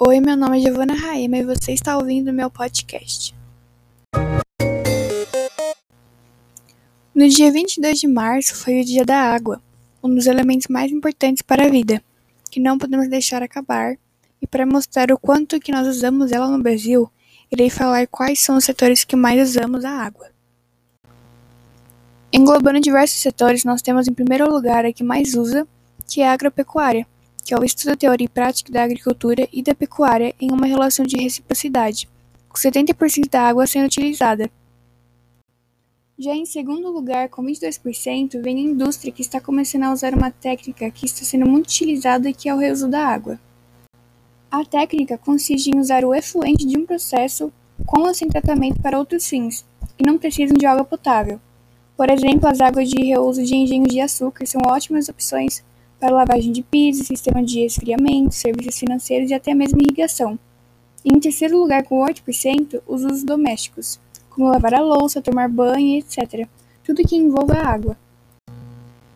Oi, meu nome é Giovana Raema e você está ouvindo meu podcast. No dia 22 de março foi o Dia da Água, um dos elementos mais importantes para a vida, que não podemos deixar acabar. E para mostrar o quanto que nós usamos ela no Brasil, irei falar quais são os setores que mais usamos a água. Englobando diversos setores, nós temos em primeiro lugar a que mais usa, que é a agropecuária que é o estudo, teoria e prática da agricultura e da pecuária em uma relação de reciprocidade, com 70% da água sendo utilizada. Já em segundo lugar, com 22%, vem a indústria que está começando a usar uma técnica que está sendo muito utilizada e que é o reuso da água. A técnica consiste em usar o efluente de um processo com ou sem tratamento para outros fins, que não precisam de água potável. Por exemplo, as águas de reuso de engenhos de açúcar são ótimas opções para lavagem de pisos, sistema de esfriamento, serviços financeiros e até mesmo irrigação. E em terceiro lugar, com 8%, os usos domésticos, como lavar a louça, tomar banho, etc. Tudo que envolva a água.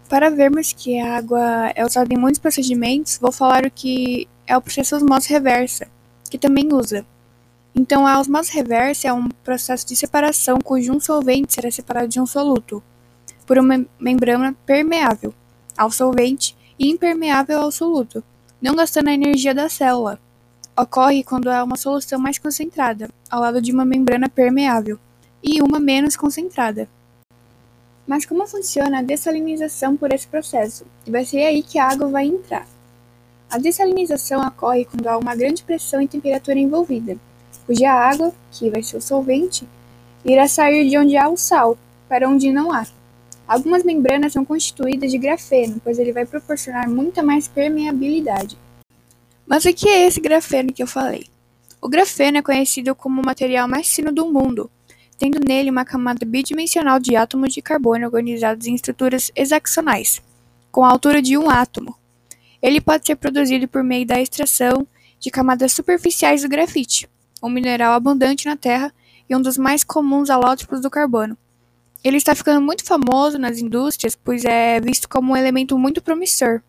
Para vermos que a água é usada em muitos procedimentos, vou falar o que é o processo osmose reversa, que também usa. Então, a osmose reversa é um processo de separação cujo um solvente será separado de um soluto por uma membrana permeável ao solvente e impermeável ao soluto, não gastando a energia da célula. Ocorre quando há uma solução mais concentrada, ao lado de uma membrana permeável, e uma menos concentrada. Mas como funciona a dessalinização por esse processo? E vai ser aí que a água vai entrar. A dessalinização ocorre quando há uma grande pressão e temperatura envolvida, cuja água, que vai ser o solvente, irá sair de onde há o sal para onde não há. Algumas membranas são constituídas de grafeno, pois ele vai proporcionar muita mais permeabilidade. Mas o que é esse grafeno que eu falei? O grafeno é conhecido como o material mais fino do mundo, tendo nele uma camada bidimensional de átomos de carbono organizados em estruturas hexagonais, com a altura de um átomo. Ele pode ser produzido por meio da extração de camadas superficiais do grafite, um mineral abundante na Terra e um dos mais comuns alótropos do carbono. Ele está ficando muito famoso nas indústrias, pois é visto como um elemento muito promissor.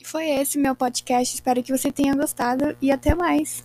E foi esse meu podcast. Espero que você tenha gostado e até mais.